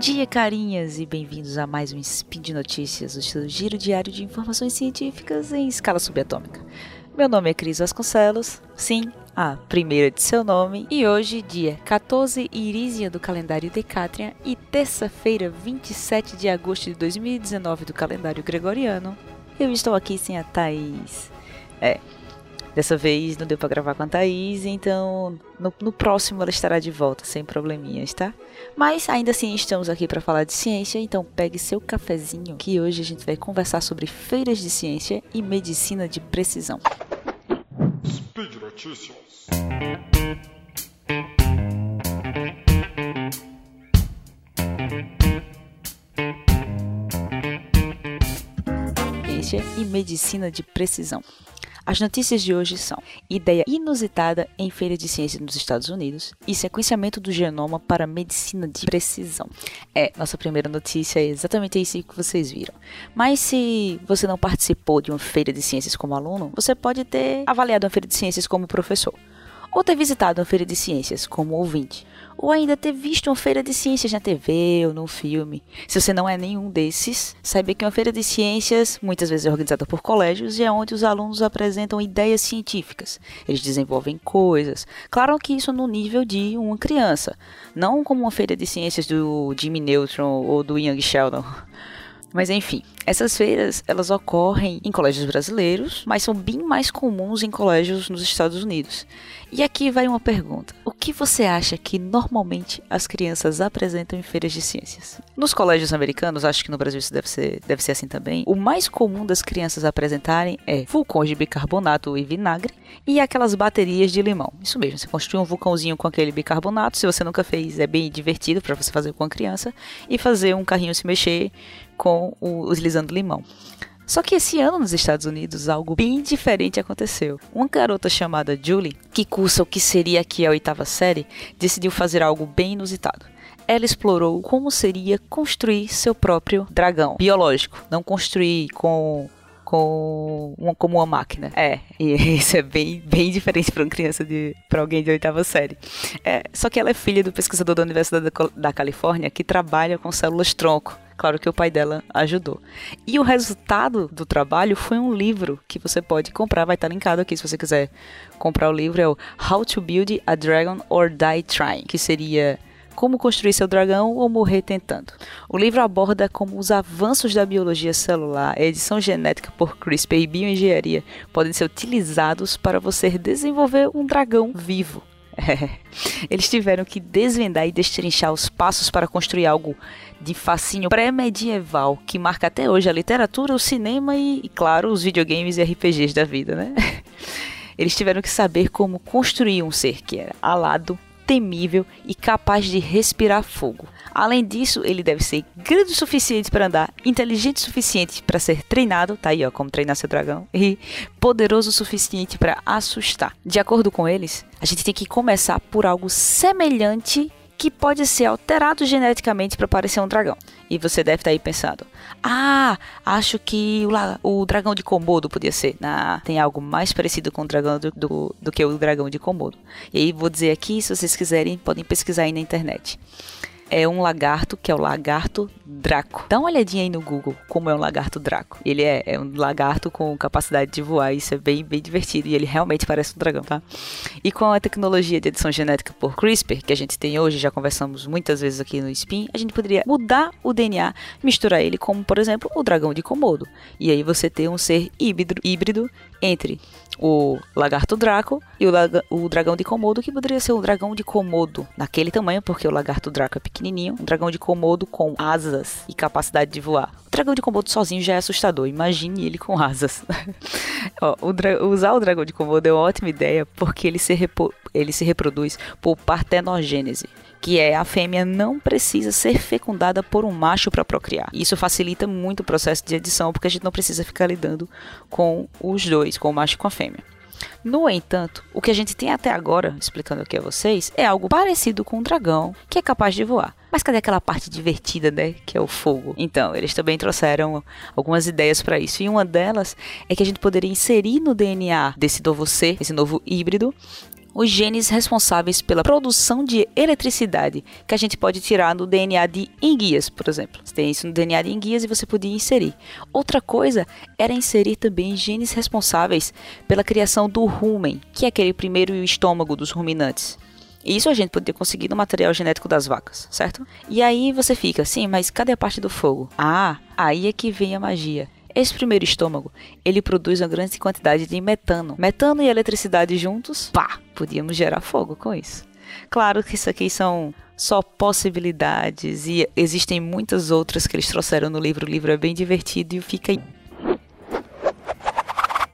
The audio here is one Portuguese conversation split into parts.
dia, carinhas, e bem-vindos a mais um Spin de Notícias, o seu giro diário de informações científicas em escala subatômica. Meu nome é Cris Vasconcelos, sim, a primeira de seu nome, e hoje, dia 14 Irísia do calendário Decatrian e terça-feira, 27 de agosto de 2019 do calendário Gregoriano, eu estou aqui sem a Thaís. É, Dessa vez não deu para gravar com a Thaís, então no, no, próximo ela estará de volta, sem probleminhas, tá? Mas ainda assim estamos aqui para falar de ciência, então pegue seu cafezinho, que hoje a gente vai conversar sobre feiras de ciência e medicina de precisão. Speed Notícias. Ciência e medicina de precisão. As notícias de hoje são: ideia inusitada em feira de ciência nos Estados Unidos e sequenciamento do genoma para medicina de precisão. É, nossa primeira notícia é exatamente isso que vocês viram. Mas se você não participou de uma feira de ciências como aluno, você pode ter avaliado uma feira de ciências como professor ou ter visitado uma feira de ciências como ouvinte ou ainda ter visto uma feira de ciências na TV ou num filme. Se você não é nenhum desses, saiba que uma feira de ciências muitas vezes é organizada por colégios e é onde os alunos apresentam ideias científicas. Eles desenvolvem coisas. Claro que isso no nível de uma criança, não como uma feira de ciências do Jimmy Neutron ou do Young Sheldon. Mas enfim, essas feiras elas ocorrem em colégios brasileiros, mas são bem mais comuns em colégios nos Estados Unidos. E aqui vai uma pergunta: o que você acha que normalmente as crianças apresentam em feiras de ciências? Nos colégios americanos, acho que no Brasil isso deve ser, deve ser assim também. O mais comum das crianças apresentarem é vulcões de bicarbonato e vinagre e aquelas baterias de limão. Isso mesmo, você construir um vulcãozinho com aquele bicarbonato, se você nunca fez, é bem divertido para você fazer com a criança e fazer um carrinho se mexer com o, utilizando limão. Só que esse ano nos Estados Unidos algo bem diferente aconteceu. Uma garota chamada Julie, que cursa o que seria aqui a oitava série, decidiu fazer algo bem inusitado ela explorou como seria construir seu próprio dragão biológico, não construir com com uma, como uma máquina. É, e isso é bem, bem diferente para uma criança de para alguém de oitava série. É, só que ela é filha do pesquisador da Universidade da, Califórnia que trabalha com células tronco Claro que o pai dela ajudou. E o resultado do trabalho foi um livro que você pode comprar, vai estar linkado aqui se você quiser comprar o livro. É o How to Build a Dragon or Die Trying, que seria como construir seu dragão ou morrer tentando. O livro aborda como os avanços da biologia celular, a edição genética por CRISPR e bioengenharia podem ser utilizados para você desenvolver um dragão vivo. É. Eles tiveram que desvendar e destrinchar os passos para construir algo de fascínio pré-medieval que marca até hoje a literatura, o cinema e, e, claro, os videogames e RPGs da vida, né? Eles tiveram que saber como construir um ser que era alado, temível e capaz de respirar fogo. Além disso, ele deve ser grande o suficiente para andar, inteligente o suficiente para ser treinado, tá aí ó, como treinar seu dragão, e poderoso o suficiente para assustar. De acordo com eles, a gente tem que começar por algo semelhante que pode ser alterado geneticamente para parecer um dragão. E você deve estar tá aí pensando: ah, acho que o, o dragão de Komodo podia ser. Ah, tem algo mais parecido com o dragão do, do, do que o dragão de Komodo. E aí vou dizer aqui, se vocês quiserem, podem pesquisar aí na internet é um lagarto que é o lagarto Draco. Dá uma olhadinha aí no Google como é um lagarto Draco. Ele é, é, um lagarto com capacidade de voar, isso é bem, bem divertido e ele realmente parece um dragão, tá? E com a tecnologia de edição genética por CRISPR, que a gente tem hoje, já conversamos muitas vezes aqui no Spin, a gente poderia mudar o DNA, misturar ele como, por exemplo, o dragão de Komodo. E aí você ter um ser híbrido, híbrido entre o lagarto Draco e o, o, dragão de Komodo, que poderia ser um dragão de Komodo naquele tamanho, porque o lagarto Draco é pequenininho, um dragão de Komodo com asas e capacidade de voar. Dragão de Komodo sozinho já é assustador, imagine ele com asas. Ó, o usar o dragão de Komodo é uma ótima ideia, porque ele se, ele se reproduz por partenogênese que é a fêmea não precisa ser fecundada por um macho para procriar. Isso facilita muito o processo de edição, porque a gente não precisa ficar lidando com os dois, com o macho e com a fêmea. No entanto, o que a gente tem até agora, explicando aqui a vocês, é algo parecido com um dragão que é capaz de voar. Mas cadê aquela parte divertida, né? Que é o fogo. Então, eles também trouxeram algumas ideias para isso. E uma delas é que a gente poderia inserir no DNA desse novo ser, esse novo híbrido, os genes responsáveis pela produção de eletricidade, que a gente pode tirar no DNA de enguias, por exemplo. Você tem isso no DNA de enguias e você podia inserir. Outra coisa era inserir também genes responsáveis pela criação do rumen, que é aquele primeiro estômago dos ruminantes. Isso a gente poderia conseguir no material genético das vacas, certo? E aí você fica, sim, mas cadê a parte do fogo? Ah, aí é que vem a magia. Esse primeiro estômago, ele produz uma grande quantidade de metano. Metano e eletricidade juntos, pá, podíamos gerar fogo com isso. Claro que isso aqui são só possibilidades e existem muitas outras que eles trouxeram no livro. O livro é bem divertido e fica aí.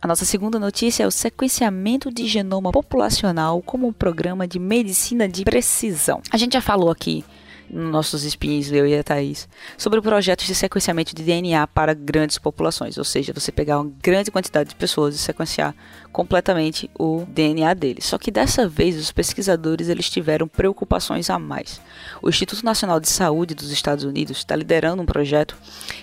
A nossa segunda notícia é o sequenciamento de genoma populacional como um programa de medicina de precisão. A gente já falou aqui nossos espinhos, eu e a Thaís, sobre projetos de sequenciamento de DNA para grandes populações, ou seja, você pegar uma grande quantidade de pessoas e sequenciar completamente o DNA deles. Só que dessa vez os pesquisadores eles tiveram preocupações a mais. O Instituto Nacional de Saúde dos Estados Unidos está liderando um projeto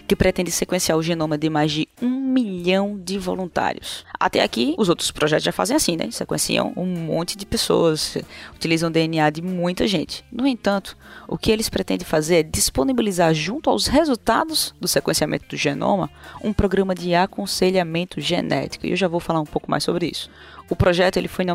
que pretende sequenciar o genoma de mais de um milhão de voluntários. Até aqui, os outros projetos já fazem assim, né? Sequenciam um monte de pessoas, utilizam DNA de muita gente. No entanto, o que eles pretendem fazer é disponibilizar junto aos resultados do sequenciamento do genoma um programa de aconselhamento genético. E eu já vou falar um pouco mais sobre isso. O projeto ele foi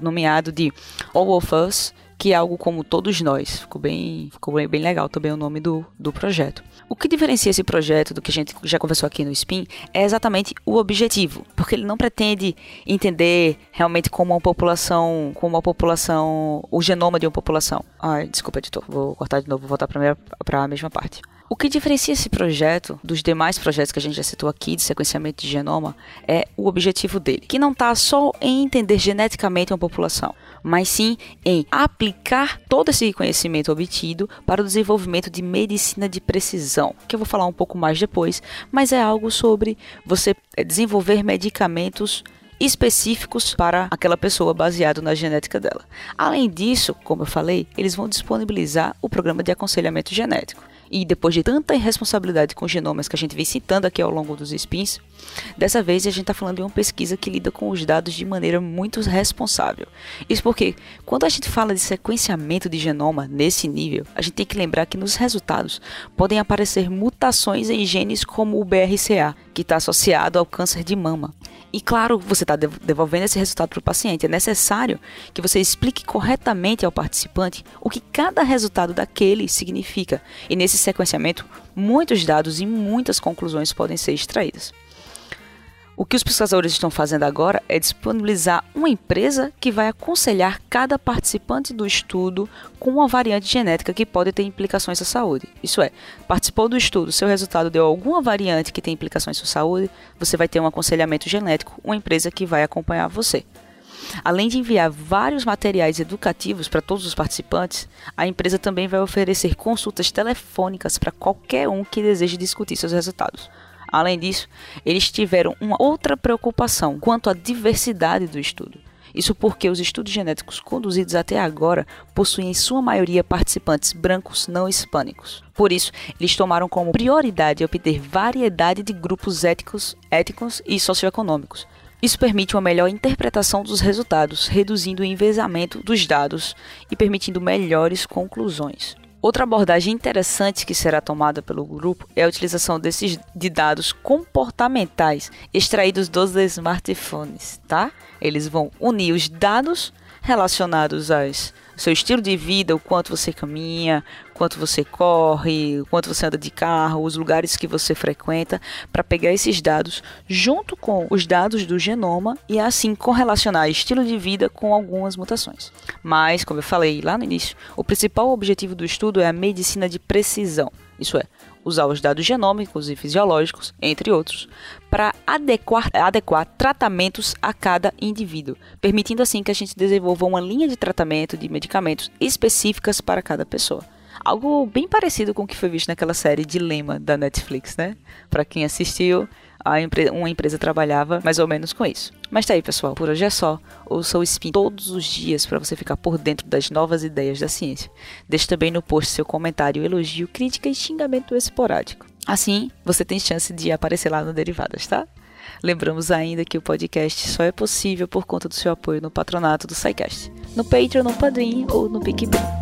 nomeado de All of Us que é algo como todos nós. Ficou bem, ficou bem, bem legal também o nome do, do projeto. O que diferencia esse projeto do que a gente já conversou aqui no SPIN é exatamente o objetivo, porque ele não pretende entender realmente como uma população, como uma população, o genoma de uma população. Ai, desculpa, editor, vou cortar de novo, vou voltar para a mesma parte. O que diferencia esse projeto dos demais projetos que a gente já citou aqui de sequenciamento de genoma é o objetivo dele, que não está só em entender geneticamente uma população, mas sim em aplicar todo esse conhecimento obtido para o desenvolvimento de medicina de precisão, que eu vou falar um pouco mais depois, mas é algo sobre você desenvolver medicamentos específicos para aquela pessoa baseado na genética dela. Além disso, como eu falei, eles vão disponibilizar o programa de aconselhamento genético. E depois de tanta irresponsabilidade com genomas que a gente vem citando aqui ao longo dos spins, dessa vez a gente está falando de uma pesquisa que lida com os dados de maneira muito responsável. Isso porque, quando a gente fala de sequenciamento de genoma nesse nível, a gente tem que lembrar que nos resultados podem aparecer mutações em genes como o BRCA, que está associado ao câncer de mama. E claro, você está devolvendo esse resultado para o paciente. É necessário que você explique corretamente ao participante o que cada resultado daquele significa. E nesse sequenciamento, muitos dados e muitas conclusões podem ser extraídas. O que os pesquisadores estão fazendo agora é disponibilizar uma empresa que vai aconselhar cada participante do estudo com uma variante genética que pode ter implicações à saúde. Isso é, participou do estudo, seu resultado deu alguma variante que tem implicações à saúde, você vai ter um aconselhamento genético, uma empresa que vai acompanhar você. Além de enviar vários materiais educativos para todos os participantes, a empresa também vai oferecer consultas telefônicas para qualquer um que deseje discutir seus resultados. Além disso, eles tiveram uma outra preocupação quanto à diversidade do estudo. Isso porque os estudos genéticos conduzidos até agora possuem em sua maioria participantes brancos não hispânicos. Por isso, eles tomaram como prioridade obter variedade de grupos éticos, étnicos e socioeconômicos. Isso permite uma melhor interpretação dos resultados, reduzindo o envezamento dos dados e permitindo melhores conclusões. Outra abordagem interessante que será tomada pelo grupo é a utilização desses de dados comportamentais extraídos dos smartphones, tá? Eles vão unir os dados relacionados aos seu estilo de vida, o quanto você caminha, quanto você corre, o quanto você anda de carro, os lugares que você frequenta, para pegar esses dados junto com os dados do genoma e assim correlacionar estilo de vida com algumas mutações. Mas, como eu falei lá no início, o principal objetivo do estudo é a medicina de precisão. Isso é, usar os dados genômicos e fisiológicos, entre outros, para adequar, adequar tratamentos a cada indivíduo, permitindo assim que a gente desenvolva uma linha de tratamento de medicamentos específicas para cada pessoa. Algo bem parecido com o que foi visto naquela série Dilema da Netflix, né? Para quem assistiu, empre uma empresa trabalhava mais ou menos com isso. Mas tá aí, pessoal. Por hoje é só. Ouça o Spin todos os dias para você ficar por dentro das novas ideias da ciência. Deixe também no post seu comentário, elogio, crítica e xingamento esporádico. Assim, você tem chance de aparecer lá no Derivadas, tá? Lembramos ainda que o podcast só é possível por conta do seu apoio no patronato do SciCast, no Patreon, no Padrim ou no PicPay.